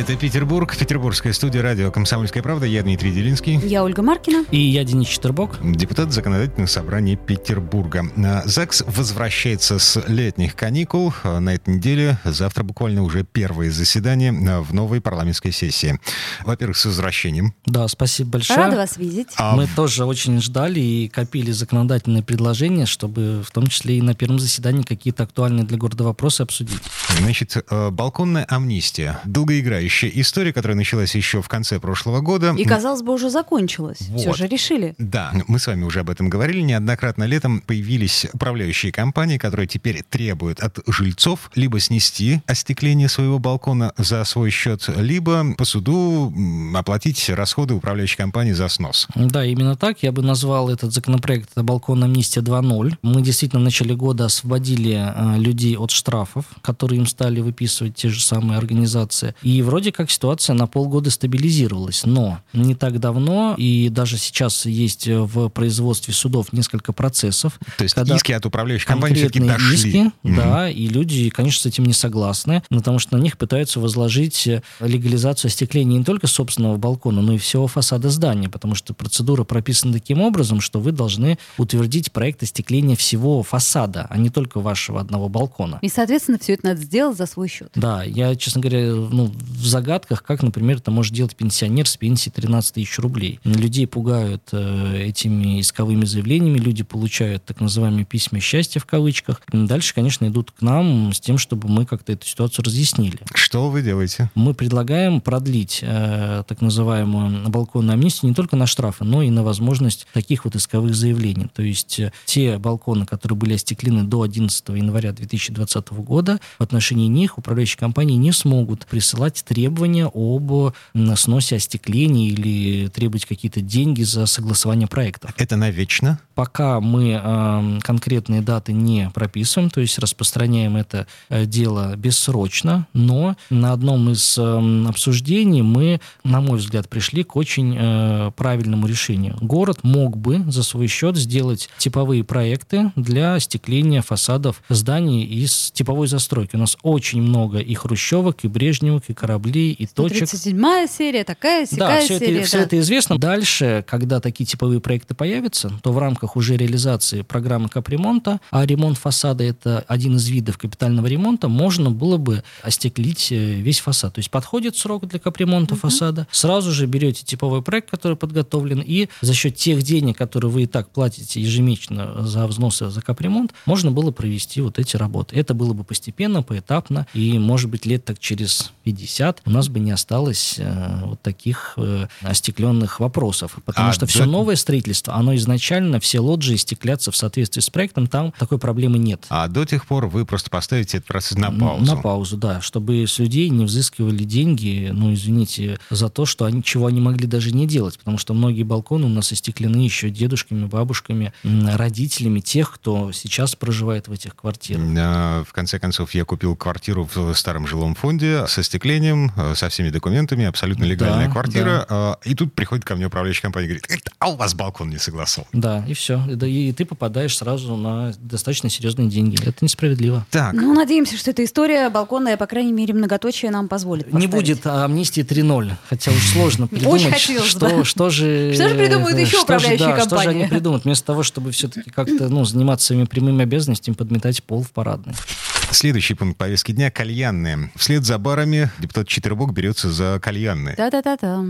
Это Петербург, петербургская студия радио «Комсомольская правда». Я Дмитрий Делинский. Я Ольга Маркина. И я Денис Четербок. Депутат Законодательного собрания Петербурга. А, ЗАГС возвращается с летних каникул. А, на этой неделе завтра буквально уже первое заседание а, в новой парламентской сессии. Во-первых, с возвращением. Да, спасибо большое. Рада вас видеть. А... Мы тоже очень ждали и копили законодательные предложения, чтобы в том числе и на первом заседании какие-то актуальные для города вопросы обсудить. Значит, балконная амнистия. Долгоиграющая следующая история, которая началась еще в конце прошлого года. И, казалось бы, уже закончилась. Вот. Все же решили. Да, мы с вами уже об этом говорили. Неоднократно летом появились управляющие компании, которые теперь требуют от жильцов либо снести остекление своего балкона за свой счет, либо по суду оплатить расходы управляющей компании за снос. Да, именно так. Я бы назвал этот законопроект «Балкон амнистия 2.0». Мы действительно в начале года освободили э, людей от штрафов, которые им стали выписывать те же самые организации. И вроде вроде как ситуация на полгода стабилизировалась, но не так давно, и даже сейчас есть в производстве судов несколько процессов. То есть иски от управляющих компаний все-таки дошли. Иски, mm да, и люди, конечно, с этим не согласны, потому что на них пытаются возложить легализацию остекления не только собственного балкона, но и всего фасада здания, потому что процедура прописана таким образом, что вы должны утвердить проект остекления всего фасада, а не только вашего одного балкона. И, соответственно, все это надо сделать за свой счет. Да, я, честно говоря, ну, в загадках, как, например, это может делать пенсионер с пенсией 13 тысяч рублей. Людей пугают э, этими исковыми заявлениями, люди получают так называемые письма счастья в кавычках. Дальше, конечно, идут к нам с тем, чтобы мы как-то эту ситуацию разъяснили. Что вы делаете? Мы предлагаем продлить э, так называемую балконную амнистию не только на штрафы, но и на возможность таких вот исковых заявлений. То есть э, те балконы, которые были остеклены до 11 января 2020 года, в отношении них управляющие компании не смогут присылать требования об сносе остекления или требовать какие-то деньги за согласование проекта. Это навечно? Пока мы э, конкретные даты не прописываем, то есть распространяем это э, дело бессрочно, но на одном из э, обсуждений мы, на мой взгляд, пришли к очень э, правильному решению. Город мог бы за свой счет сделать типовые проекты для остекления фасадов зданий из типовой застройки. У нас очень много и хрущевок, и брежневок, и кораблей рублей и точек. 37 серия, такая, сякая да, все серия. Это, все это известно. Дальше, когда такие типовые проекты появятся, то в рамках уже реализации программы капремонта, а ремонт фасада это один из видов капитального ремонта, можно было бы остеклить э, весь фасад. То есть подходит срок для капремонта угу. фасада, сразу же берете типовой проект, который подготовлен, и за счет тех денег, которые вы и так платите ежемесячно за взносы за капремонт, можно было провести вот эти работы. Это было бы постепенно, поэтапно, и, может быть, лет так через 50 у нас бы не осталось э, вот таких э, остекленных вопросов. Потому а что все новое строительство, оно изначально, все лоджии стеклятся в соответствии с проектом, там такой проблемы нет. А до тех пор вы просто поставите этот процесс на паузу? На паузу, да, чтобы с людей не взыскивали деньги, ну, извините, за то, что они, чего они могли даже не делать, потому что многие балконы у нас остеклены еще дедушками, бабушками, родителями тех, кто сейчас проживает в этих квартирах. А, в конце концов, я купил квартиру в старом жилом фонде с остеклением, Э, со всеми документами, абсолютно легальная да, квартира. Да. И тут приходит ко мне управляющая компания и говорит, а у вас балкон не согласован. Да, и все. И, ты попадаешь сразу на достаточно серьезные деньги. Это несправедливо. Так. Ну, надеемся, что эта история балконная, по крайней мере, многоточие нам позволит поставить. Не будет амнистии 3.0, хотя уж сложно придумать, Очень хотелось, что, да. что же... Что же придумают еще управляющие же, да, компании? Что же они придумают, вместо того, чтобы все-таки как-то ну, заниматься своими прямыми обязанностями, подметать пол в парадной. Следующий пункт повестки дня – кальянные. Вслед за барами депутат Четвербок берется за кальянные. Да-да-да-да.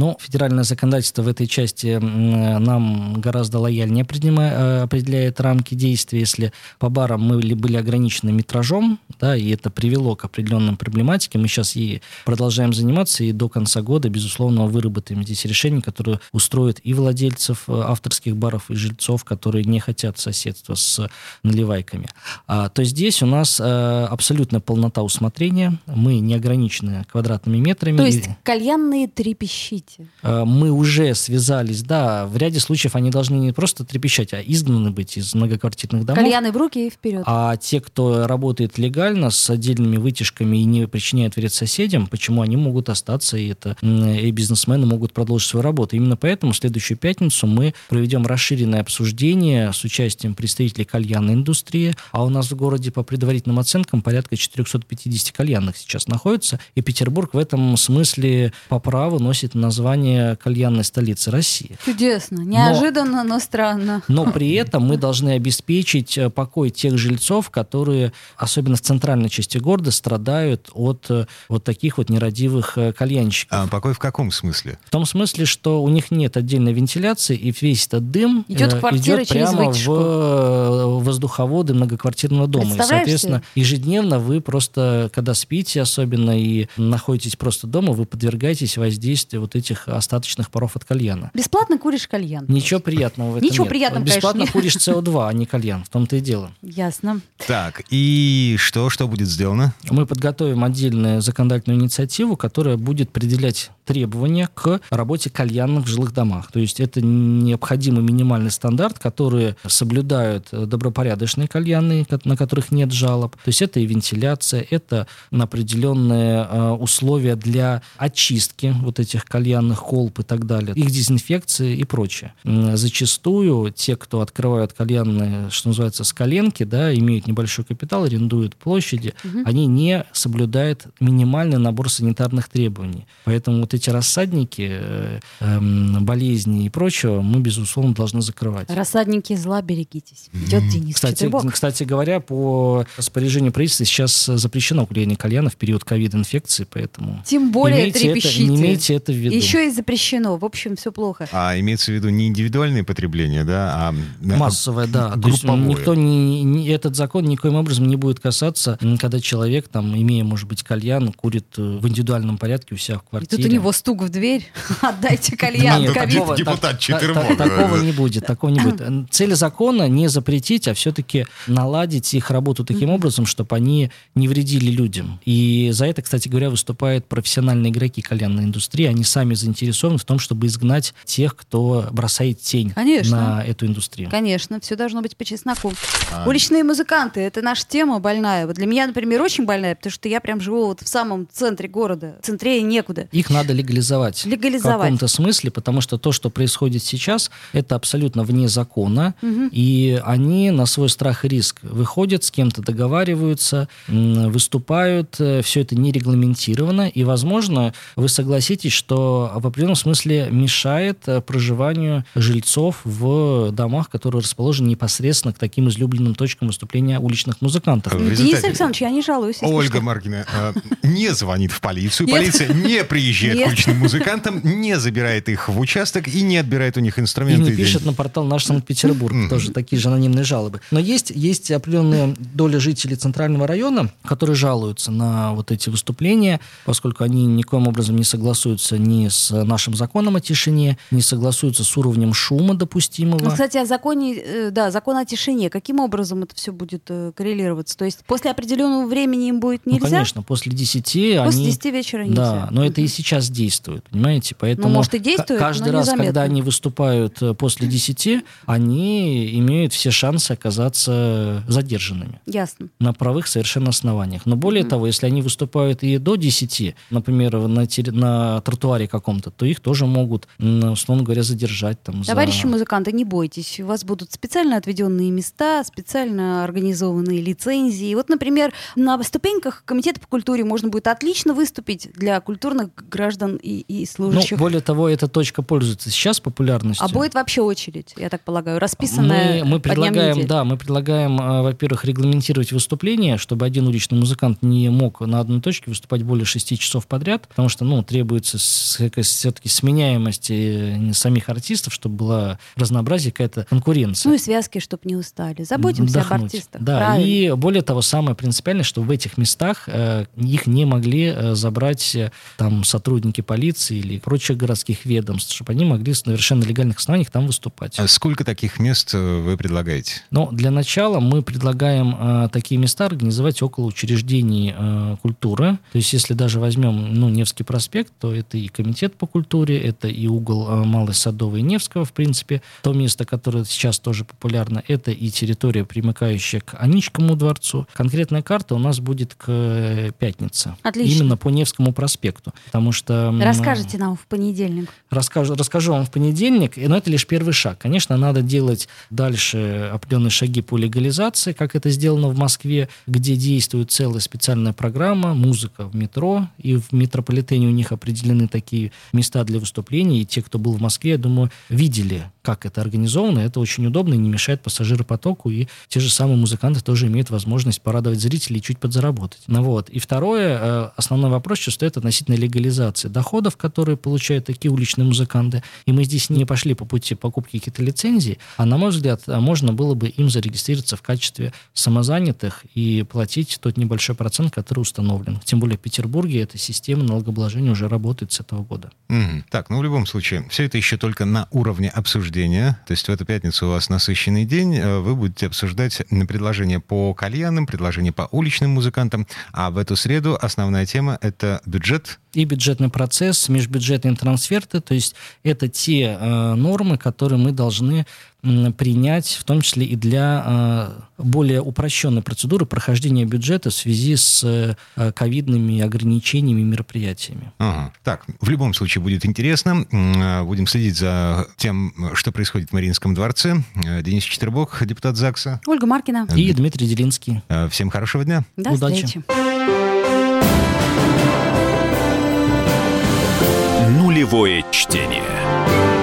Но федеральное законодательство в этой части нам гораздо лояльнее э, определяет рамки действия. Если по барам мы были ограничены метражом, да, и это привело к определенным проблематике, мы сейчас и продолжаем заниматься, и до конца года, безусловно, выработаем здесь решения, которые устроят и владельцев э, авторских баров, и жильцов, которые не хотят соседства с наливайками. А, то здесь у нас а, абсолютно полнота усмотрения, мы не ограничены квадратными метрами. То есть кальянные трепещите хотите? Э, мы уже связались, да, в ряде случаев они должны не просто трепещать, а изгнаны быть из многоквартирных домов. Кальяны в руки и вперед. А те, кто работает легально, с отдельными вытяжками и не причиняет вред соседям, почему они могут остаться, и это и бизнесмены могут продолжить свою работу. Именно поэтому в следующую пятницу мы проведем расширенное обсуждение с участием представителей кальянной индустрии, а у нас в городе по предварительным оценкам порядка 450 кальянных сейчас находится, и Петербург в этом смысле по праву носит название кальянной столицы России. Чудесно, неожиданно, но, но странно. Но при этом мы должны обеспечить э, покой тех жильцов, которые, особенно в центральной части города, страдают от э, вот таких вот нерадивых э, кальянщиков. А покой в каком смысле? В том смысле, что у них нет отдельной вентиляции, и весь этот дым идет, идет прямо в воздуховоды многоквартирного дома. И, соответственно, ежедневно вы просто, когда спите особенно и находитесь просто дома, вы подвергаетесь воздействию вот этих остаточных паров от кальяна. Бесплатно куришь кальян? Ничего приятного в этом Ничего нет. приятного, Бесплатно конечно, куришь СО2, а не кальян. В том-то и дело. Ясно. Так, и что, что будет сделано? Мы подготовим отдельную законодательную инициативу, которая будет определять требования к работе кальянных в жилых домах. То есть это необходимый минимальный стандарт, который соблюдают добропорядочные кальянные, на которых нет жалоб. То есть это и вентиляция, это определенные э, условия для очистки вот этих кальянных колб и так далее, их дезинфекции и прочее. Зачастую те, кто открывают кальянные, что называется, с коленки, да, имеют небольшой капитал, арендуют площади, угу. они не соблюдают минимальный набор санитарных требований. Поэтому вот эти рассадники э, э, болезней и прочего мы, безусловно, должны закрывать. Рассадники зла берегитесь. Идет Денис кстати, кстати говоря, по распоряжению правительства сейчас запрещено курение кальяна в период ковид-инфекции, поэтому... Тем более имейте трепещите. Это, имейте это в виду. Еще и запрещено. В общем, все плохо. А имеется в виду не индивидуальное потребление, да, а... Массовое, да. Групповое. То есть никто не, не, этот закон никоим образом не будет касаться, когда человек, там, имея, может быть, кальян, курит э, в индивидуальном порядке у себя в квартире. И тут у него стук в дверь, отдайте кальян, депутат такого не будет, такого не будет. Цель закона не запретить, а все-таки наладить их работу таким образом, чтобы они не вредили людям. И за это, кстати говоря, выступают профессиональные игроки кальянной индустрии. Они сами заинтересованы в том, чтобы изгнать тех, кто бросает тень Конечно. на эту индустрию. Конечно, все должно быть по чесноку. А... Уличные музыканты — это наша тема больная. Вот для меня, например, очень больная, потому что я прям живу вот в самом центре города. Центрее некуда. Их надо легализовать. Легализовать. В каком-то смысле, потому что то, что происходит сейчас, это абсолютно вне закона. Угу. И они на свой страх и риск выходят, с кем-то договариваются, выступают. Э, Все это не регламентировано. И, возможно, вы согласитесь, что в определенном смысле мешает э, проживанию жильцов в домах, которые расположены непосредственно к таким излюбленным точкам выступления уличных музыкантов. Денис Александрович, я не жалуюсь. Ольга что. Маркина э, не звонит в полицию, полиция не приезжает к уличным музыкантам, не забирает их в участок и не отбирает у них инструменты. И не пишет на портал «Наш Санкт-Петербург». Тоже такие же анонимные жалобы. Но есть, есть определенная доля жителей центрального района, которые жалуются на вот эти выступления, поскольку они никоим образом не согласуются ни с нашим законом о тишине, не согласуются с уровнем шума допустимого. Ну, кстати, о законе, э, да, закон о тишине. Каким образом это все будет э, коррелироваться? То есть после определенного времени им будет нельзя? Ну, конечно, после 10 после они... 10 вечера нельзя. Да, но это и сейчас действует, понимаете? Поэтому ну, может, и действует, каждый но раз, незаметно. когда они выступают э, после 10, они имеют все шансы оказаться задержанными. Ясно. На правых совершенно основаниях. Но более mm-hmm. того, если они выступают и до 10, например, на, на тротуаре каком-то, то их тоже могут, условно говоря, задержать. Там, Товарищи за... музыканты, не бойтесь. У вас будут специально отведенные места, специально организованные лицензии. Вот, например, на ступеньках Комитета по культуре можно будет отлично выступить для культурных граждан и, и служащих. Ну, более того, эта точка пользуется сейчас популярностью. А будет вообще очередь, я так полагаю, расписанная мы, мы предлагаем, Да, мы предлагаем, э, во-первых, регламентировать выступления, чтобы один уличный музыкант не мог на одной точке выступать более шести часов подряд, потому что, ну, требуется все-таки сменяемость э, самих артистов, чтобы была разнообразие, какая-то конкуренция. Ну и связки, чтобы не устали. Заботимся Отдохнуть. об артистах. Да, правильно. и более того, самое принципиальное, что в этих местах э, их не могли э, забрать э, там сотрудники полиции или прочих городских ведомств, чтобы они могли с совершенно легальных основаниях там выступать. А сколько таких мест э, вы предлагаете? Ну, для начала мы предлагаем э, такие места организовать около учреждений э, культуры. То есть, если даже возьмем ну, Невский проспект, то это и комитет комитет по культуре, это и угол э, Малой Садовой и Невского, в принципе. То место, которое сейчас тоже популярно, это и территория, примыкающая к Аничкому дворцу. Конкретная карта у нас будет к э, пятнице. Отлично. Именно по Невскому проспекту. Потому что... Расскажите нам в понедельник. Расскажу, расскажу вам в понедельник, но это лишь первый шаг. Конечно, надо делать дальше определенные шаги по легализации, как это сделано в Москве, где действует целая специальная программа, музыка в метро, и в метрополитене у них определены такие места для выступлений, и те, кто был в Москве, я думаю, видели, как это организовано, это очень удобно и не мешает пассажиропотоку, и те же самые музыканты тоже имеют возможность порадовать зрителей и чуть подзаработать. Ну вот. И второе, э, основной вопрос что стоит относительно легализации доходов, которые получают такие уличные музыканты. И мы здесь не пошли по пути покупки каких-то лицензий, а, на мой взгляд, можно было бы им зарегистрироваться в качестве самозанятых и платить тот небольшой процент, который установлен. Тем более в Петербурге эта система налогообложения уже работает с этого года. Мгм. Так, ну в любом случае, все это еще только на уровне обсуждения. То есть в эту пятницу у вас насыщенный день. э, Вы будете обсуждать предложения по кальянам, предложения по уличным музыкантам. А в эту среду основная тема — это бюджет. И бюджетный процесс, межбюджетные трансферты, то есть это те э, нормы, которые мы должны м, принять, в том числе и для э, более упрощенной процедуры прохождения бюджета в связи с э, ковидными ограничениями и мероприятиями. Ага. Так, в любом случае будет интересно. Э, Будем следить за тем, что происходит в Мариинском дворце. Э, Денис Четербок, депутат ЗАГСа. Ольга Маркина. И Дмитрий Делинский. Э, Всем хорошего дня. До Удачи. встречи. Нулевое чтение.